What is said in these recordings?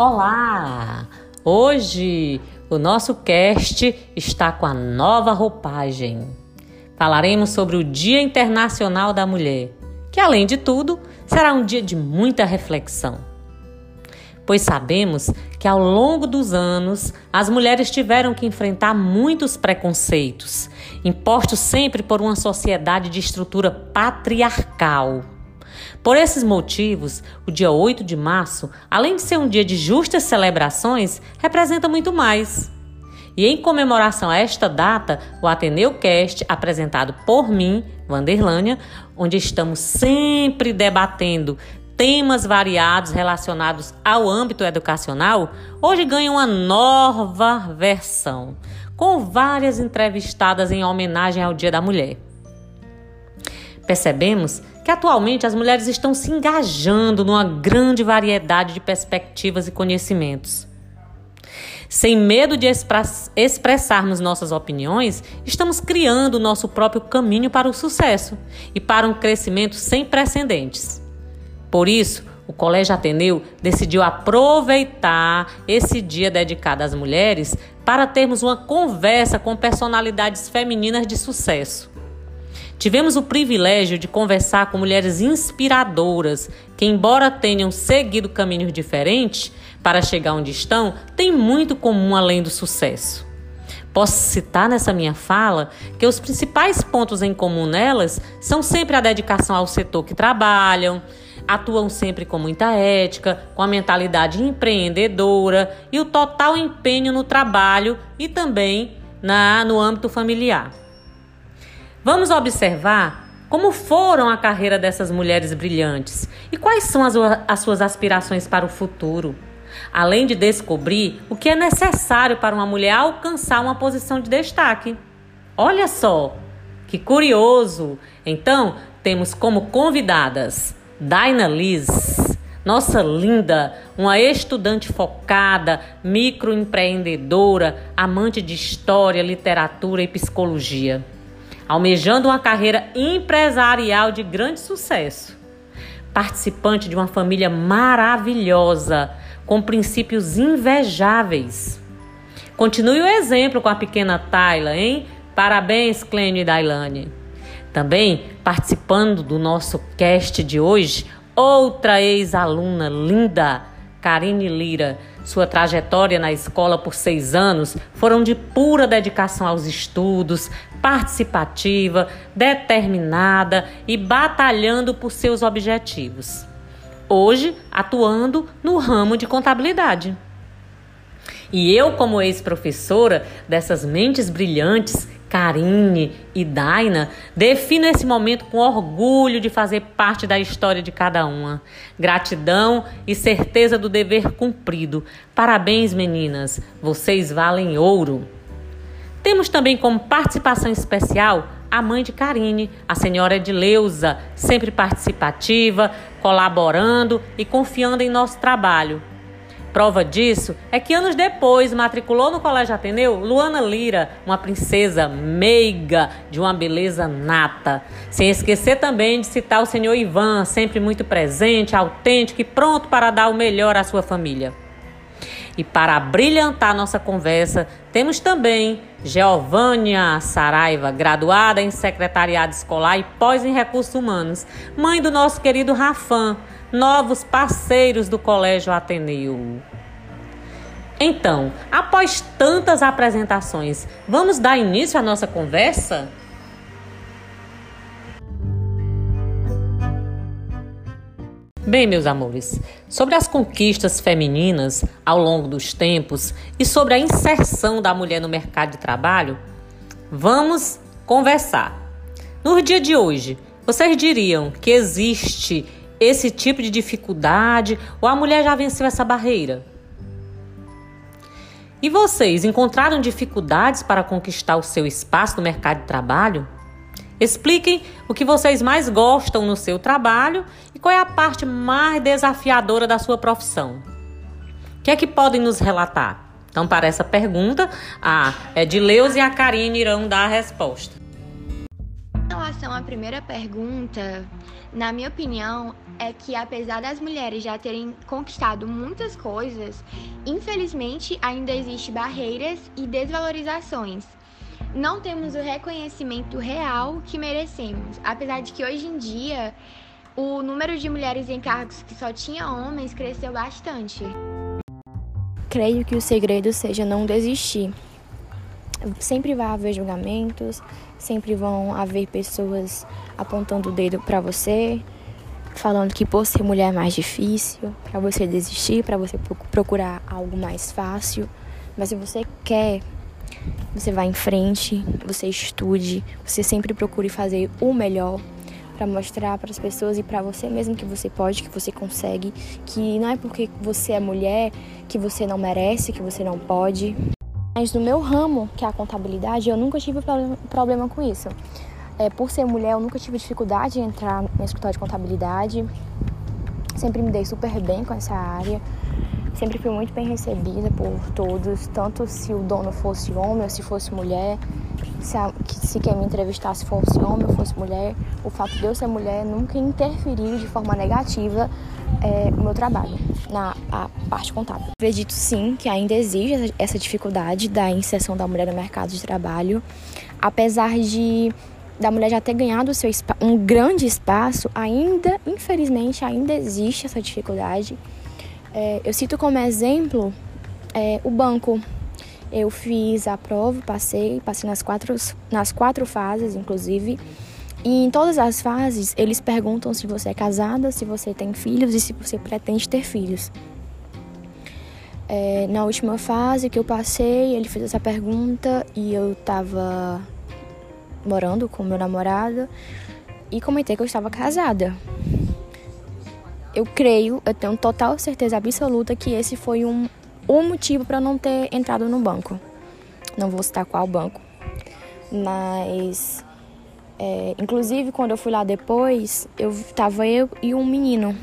Olá! Hoje o nosso cast está com a nova roupagem. Falaremos sobre o Dia Internacional da Mulher, que além de tudo será um dia de muita reflexão. Pois sabemos que ao longo dos anos as mulheres tiveram que enfrentar muitos preconceitos, impostos sempre por uma sociedade de estrutura patriarcal. Por esses motivos, o dia 8 de março, além de ser um dia de justas celebrações, representa muito mais. E em comemoração a esta data, o Ateneu Cast, apresentado por mim, Vanderlânia, onde estamos sempre debatendo temas variados relacionados ao âmbito educacional, hoje ganha uma nova versão, com várias entrevistadas em homenagem ao Dia da Mulher. Percebemos que atualmente as mulheres estão se engajando numa grande variedade de perspectivas e conhecimentos. Sem medo de expressarmos nossas opiniões, estamos criando o nosso próprio caminho para o sucesso e para um crescimento sem precedentes. Por isso, o Colégio Ateneu decidiu aproveitar esse dia dedicado às mulheres para termos uma conversa com personalidades femininas de sucesso. Tivemos o privilégio de conversar com mulheres inspiradoras que, embora tenham seguido caminhos diferentes para chegar onde estão, têm muito comum além do sucesso. Posso citar nessa minha fala que os principais pontos em comum nelas são sempre a dedicação ao setor que trabalham, atuam sempre com muita ética, com a mentalidade empreendedora e o total empenho no trabalho e também na, no âmbito familiar. Vamos observar como foram a carreira dessas mulheres brilhantes e quais são as, as suas aspirações para o futuro. Além de descobrir o que é necessário para uma mulher alcançar uma posição de destaque. Olha só, que curioso! Então, temos como convidadas Daina Liz, nossa linda, uma estudante focada, microempreendedora, amante de história, literatura e psicologia almejando uma carreira empresarial de grande sucesso. Participante de uma família maravilhosa, com princípios invejáveis. Continue o exemplo com a pequena Tayla, hein? Parabéns, Clênio e Dailane. Também participando do nosso cast de hoje, outra ex-aluna linda, Karine Lira. Sua trajetória na escola por seis anos foram de pura dedicação aos estudos, participativa, determinada e batalhando por seus objetivos. Hoje, atuando no ramo de contabilidade. E eu, como ex-professora dessas mentes brilhantes, Karine e Daina, defino esse momento com orgulho de fazer parte da história de cada uma. Gratidão e certeza do dever cumprido. Parabéns, meninas, vocês valem ouro. Temos também como participação especial a mãe de Karine, a senhora Edileuza, sempre participativa, colaborando e confiando em nosso trabalho. Prova disso é que anos depois matriculou no Colégio Ateneu Luana Lira, uma princesa meiga de uma beleza nata. Sem esquecer também de citar o senhor Ivan, sempre muito presente, autêntico e pronto para dar o melhor à sua família. E para brilhantar nossa conversa, temos também Geovânia Saraiva, graduada em Secretariado Escolar e pós em Recursos Humanos, mãe do nosso querido Rafan, novos parceiros do Colégio Ateneu. Então, após tantas apresentações, vamos dar início à nossa conversa? Bem, meus amores, sobre as conquistas femininas ao longo dos tempos e sobre a inserção da mulher no mercado de trabalho, vamos conversar. No dia de hoje, vocês diriam que existe esse tipo de dificuldade ou a mulher já venceu essa barreira? E vocês encontraram dificuldades para conquistar o seu espaço no mercado de trabalho? Expliquem o que vocês mais gostam no seu trabalho e qual é a parte mais desafiadora da sua profissão. O que é que podem nos relatar? Então, para essa pergunta, a Edileus e a Karine irão dar a resposta. Acho relação à primeira pergunta, na minha opinião, é que apesar das mulheres já terem conquistado muitas coisas, infelizmente ainda existem barreiras e desvalorizações. Não temos o reconhecimento real que merecemos, apesar de que hoje em dia o número de mulheres em cargos que só tinha homens cresceu bastante. Creio que o segredo seja não desistir. Sempre vai haver julgamentos, sempre vão haver pessoas apontando o dedo para você, falando que por ser mulher é mais difícil, para você desistir, para você procurar algo mais fácil. Mas se você quer, você vai em frente, você estude, você sempre procure fazer o melhor para mostrar para as pessoas e para você mesmo que você pode, que você consegue, que não é porque você é mulher que você não merece, que você não pode. Mas no meu ramo, que é a contabilidade, eu nunca tive problema com isso. É, por ser mulher, eu nunca tive dificuldade em entrar no escritório de contabilidade. Sempre me dei super bem com essa área. Sempre fui muito bem recebida por todos, tanto se o dono fosse homem ou se fosse mulher. Se, a, se quem me entrevistasse fosse homem ou fosse mulher, o fato de eu ser mulher nunca interferiu de forma negativa é, o meu trabalho na parte contábil. Acredito sim que ainda existe essa dificuldade da inserção da mulher no mercado de trabalho, apesar de da mulher já ter ganhado seu um grande espaço, ainda, infelizmente, ainda existe essa dificuldade. É, eu cito como exemplo é, o banco. Eu fiz a prova, passei, passei nas quatro, nas quatro fases, inclusive. E em todas as fases, eles perguntam se você é casada, se você tem filhos e se você pretende ter filhos. É, na última fase que eu passei, ele fez essa pergunta e eu estava morando com meu namorado e comentei que eu estava casada. Eu creio, eu tenho total certeza absoluta que esse foi um, um motivo para não ter entrado no banco. Não vou citar qual banco, mas é, inclusive quando eu fui lá depois, eu tava eu e um menino.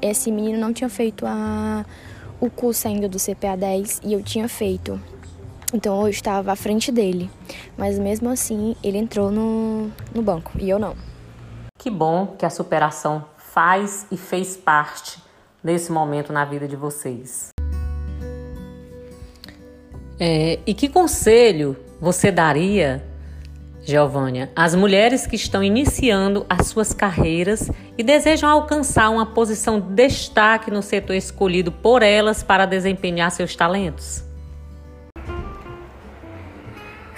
Esse menino não tinha feito a, o curso ainda do CPA 10 e eu tinha feito. Então eu estava à frente dele. Mas mesmo assim, ele entrou no, no banco e eu não. Que bom que a superação faz e fez parte desse momento na vida de vocês. É, e que conselho você daria, Giovânia, às mulheres que estão iniciando as suas carreiras e desejam alcançar uma posição de destaque no setor escolhido por elas para desempenhar seus talentos?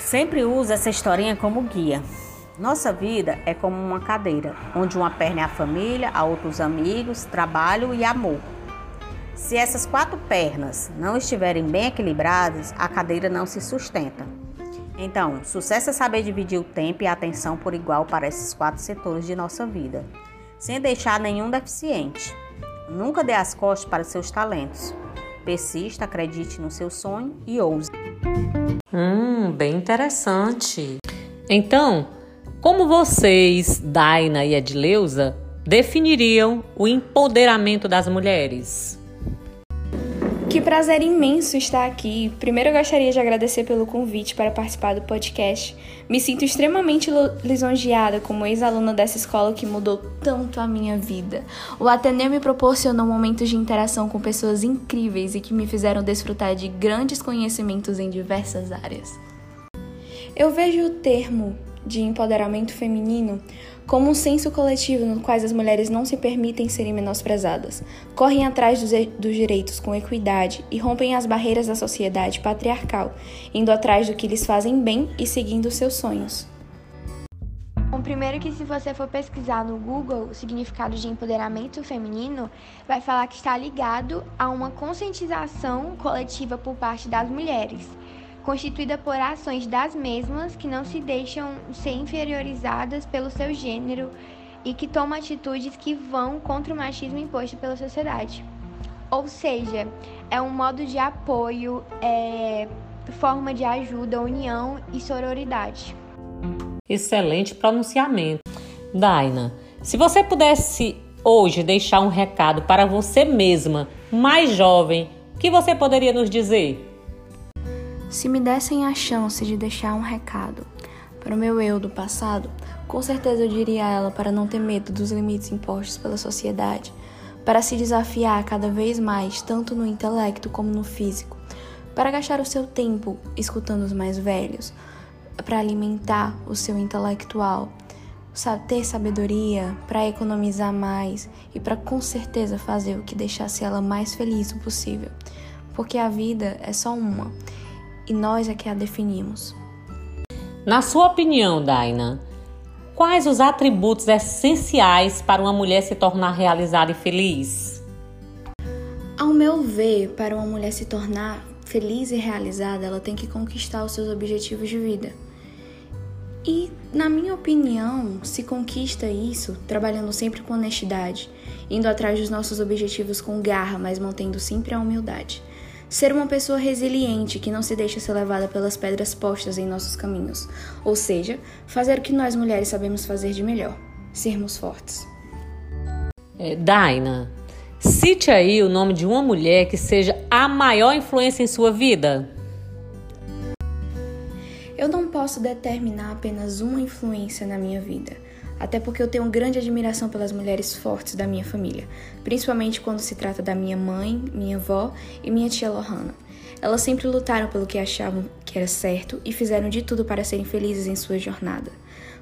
Sempre uso essa historinha como guia. Nossa vida é como uma cadeira, onde uma perna é a família, a outra os amigos, trabalho e amor. Se essas quatro pernas não estiverem bem equilibradas, a cadeira não se sustenta. Então, sucesso é saber dividir o tempo e a atenção por igual para esses quatro setores de nossa vida, sem deixar nenhum deficiente. Nunca dê as costas para seus talentos. Persista, acredite no seu sonho e ouse. Hum, bem interessante. Então, como vocês, Daina e Edileuza, definiriam o empoderamento das mulheres? Que prazer imenso estar aqui. Primeiro eu gostaria de agradecer pelo convite para participar do podcast. Me sinto extremamente lisonjeada como ex-aluna dessa escola que mudou tanto a minha vida. O Ateneu me proporcionou momentos de interação com pessoas incríveis e que me fizeram desfrutar de grandes conhecimentos em diversas áreas. Eu vejo o termo de empoderamento feminino como um senso coletivo no qual as mulheres não se permitem serem menosprezadas, correm atrás dos, dos direitos com equidade e rompem as barreiras da sociedade patriarcal, indo atrás do que lhes fazem bem e seguindo seus sonhos. Bom, primeiro que se você for pesquisar no Google o significado de empoderamento feminino, vai falar que está ligado a uma conscientização coletiva por parte das mulheres constituída por ações das mesmas que não se deixam ser inferiorizadas pelo seu gênero e que tomam atitudes que vão contra o machismo imposto pela sociedade. Ou seja, é um modo de apoio, é, forma de ajuda, união e sororidade. Excelente pronunciamento. Daina, se você pudesse hoje deixar um recado para você mesma, mais jovem, o que você poderia nos dizer? Se me dessem a chance de deixar um recado para o meu eu do passado, Com certeza eu diria a ela para não ter medo dos limites impostos pela sociedade, para se desafiar cada vez mais, tanto no intelecto como no físico, para gastar o seu tempo escutando os mais velhos, para alimentar o seu intelectual, ter sabedoria para economizar mais e para com certeza fazer o que deixasse ela mais feliz o possível, porque a vida é só uma e nós é que a definimos. Na sua opinião, Daina, quais os atributos essenciais para uma mulher se tornar realizada e feliz? Ao meu ver, para uma mulher se tornar feliz e realizada, ela tem que conquistar os seus objetivos de vida. E, na minha opinião, se conquista isso trabalhando sempre com honestidade, indo atrás dos nossos objetivos com garra, mas mantendo sempre a humildade. Ser uma pessoa resiliente que não se deixa ser levada pelas pedras postas em nossos caminhos. Ou seja, fazer o que nós mulheres sabemos fazer de melhor: sermos fortes. É, Daina, cite aí o nome de uma mulher que seja a maior influência em sua vida. Eu não posso determinar apenas uma influência na minha vida até porque eu tenho grande admiração pelas mulheres fortes da minha família, principalmente quando se trata da minha mãe, minha avó e minha tia Lohana. Elas sempre lutaram pelo que achavam que era certo e fizeram de tudo para serem felizes em sua jornada,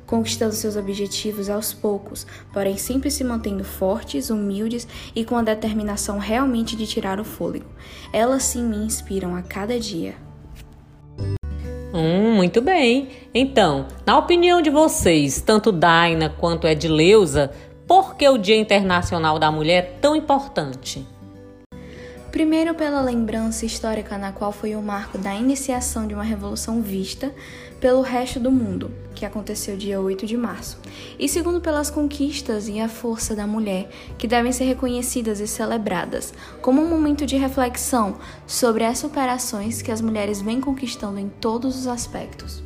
conquistando seus objetivos aos poucos, porém sempre se mantendo fortes, humildes e com a determinação realmente de tirar o fôlego. Elas sim me inspiram a cada dia. Hum, muito bem. Então, na opinião de vocês, tanto Daina quanto Edileuza, por que o Dia Internacional da Mulher é tão importante? Primeiro, pela lembrança histórica na qual foi o marco da iniciação de uma revolução vista pelo resto do mundo, que aconteceu dia 8 de março. E segundo, pelas conquistas e a força da mulher, que devem ser reconhecidas e celebradas, como um momento de reflexão sobre as superações que as mulheres vêm conquistando em todos os aspectos.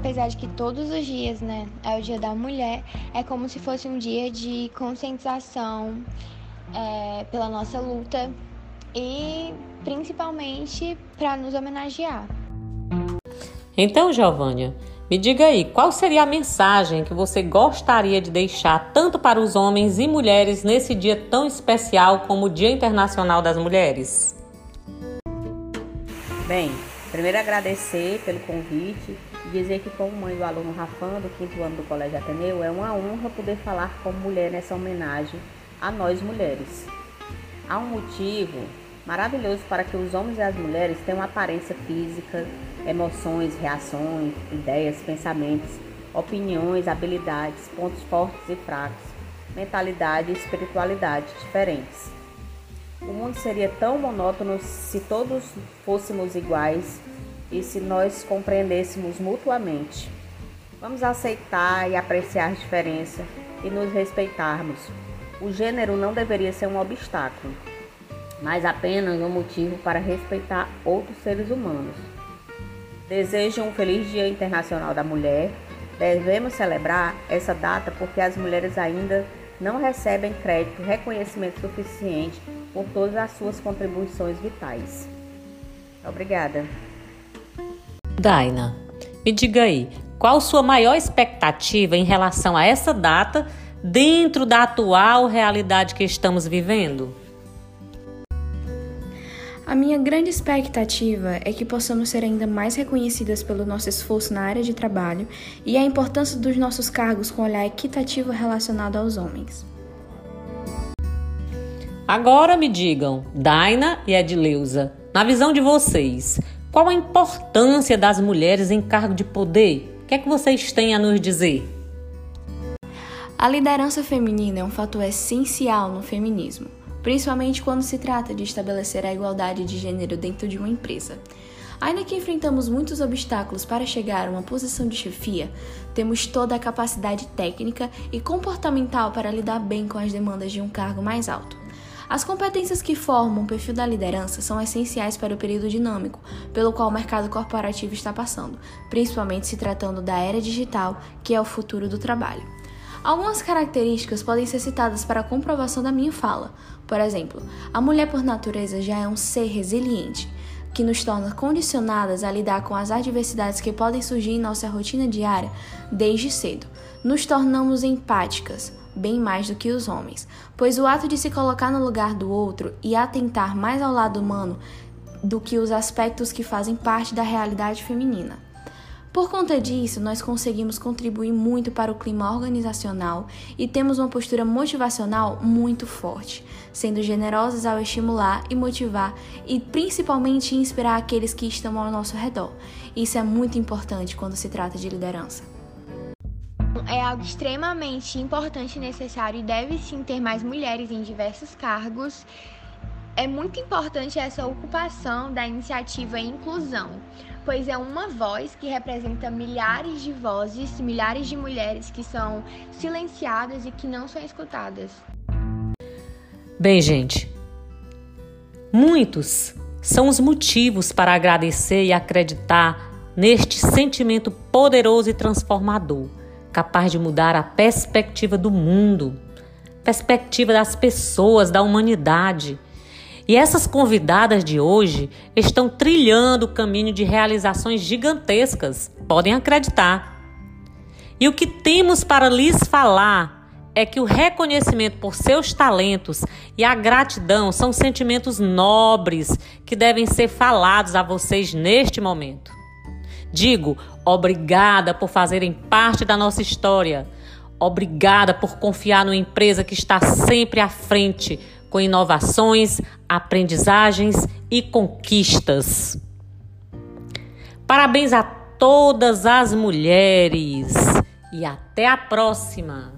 Apesar de que todos os dias, né, é o Dia da Mulher, é como se fosse um dia de conscientização é, pela nossa luta e principalmente para nos homenagear. Então, Giovânia, me diga aí, qual seria a mensagem que você gostaria de deixar tanto para os homens e mulheres nesse dia tão especial como o Dia Internacional das Mulheres? Bem, primeiro agradecer pelo convite e dizer que como mãe do aluno Rafan, do quinto ano do Colégio Ateneu, é uma honra poder falar como mulher nessa homenagem a nós mulheres. Há um motivo maravilhoso para que os homens e as mulheres tenham aparência física, emoções, reações, ideias, pensamentos, opiniões, habilidades, pontos fortes e fracos, mentalidade e espiritualidade diferentes. O mundo seria tão monótono se todos fôssemos iguais e se nós compreendêssemos mutuamente. Vamos aceitar e apreciar a diferença e nos respeitarmos, o gênero não deveria ser um obstáculo, mas apenas um motivo para respeitar outros seres humanos. Desejo um feliz Dia Internacional da Mulher. Devemos celebrar essa data porque as mulheres ainda não recebem crédito, reconhecimento suficiente por todas as suas contribuições vitais. Obrigada. Daina, me diga aí, qual sua maior expectativa em relação a essa data dentro da atual realidade que estamos vivendo? A minha grande expectativa é que possamos ser ainda mais reconhecidas pelo nosso esforço na área de trabalho e a importância dos nossos cargos com olhar equitativo relacionado aos homens. Agora me digam, Daina e Edileuza, na visão de vocês, qual a importância das mulheres em cargo de poder? O que é que vocês têm a nos dizer? A liderança feminina é um fator essencial no feminismo, principalmente quando se trata de estabelecer a igualdade de gênero dentro de uma empresa. Ainda que enfrentamos muitos obstáculos para chegar a uma posição de chefia, temos toda a capacidade técnica e comportamental para lidar bem com as demandas de um cargo mais alto. As competências que formam o perfil da liderança são essenciais para o período dinâmico pelo qual o mercado corporativo está passando, principalmente se tratando da era digital, que é o futuro do trabalho. Algumas características podem ser citadas para comprovação da minha fala. Por exemplo, a mulher por natureza já é um ser resiliente. que nos torna condicionadas a lidar com as adversidades que podem surgir em nossa rotina diária desde cedo. Nos tornamos empáticas, bem mais do que os homens, pois o ato de se colocar no lugar do outro e atentar mais ao lado humano do que os aspectos que fazem parte da realidade feminina. Por conta disso, nós conseguimos contribuir muito para o clima organizacional e temos uma postura motivacional muito forte, sendo generosas ao estimular e motivar e principalmente inspirar aqueles que estão ao nosso redor. Isso é muito importante quando se trata de liderança. É algo extremamente importante e necessário e deve sim ter mais mulheres em diversos cargos. É muito importante essa ocupação da iniciativa e inclusão pois é uma voz que representa milhares de vozes, milhares de mulheres que são silenciadas e que não são escutadas. Bem, gente, muitos são os motivos para agradecer e acreditar neste sentimento poderoso e transformador, capaz de mudar a perspectiva do mundo, perspectiva das pessoas, da humanidade e essas convidadas de hoje estão trilhando o caminho de realizações gigantescas, podem acreditar. E o que temos para lhes falar é que o reconhecimento por seus talentos e a gratidão são sentimentos nobres que devem ser falados a vocês neste momento. Digo, obrigada por fazerem parte da nossa história. Obrigada por confiar numa empresa que está sempre à frente com inovações, aprendizagens e conquistas. Parabéns a todas as mulheres e até a próxima!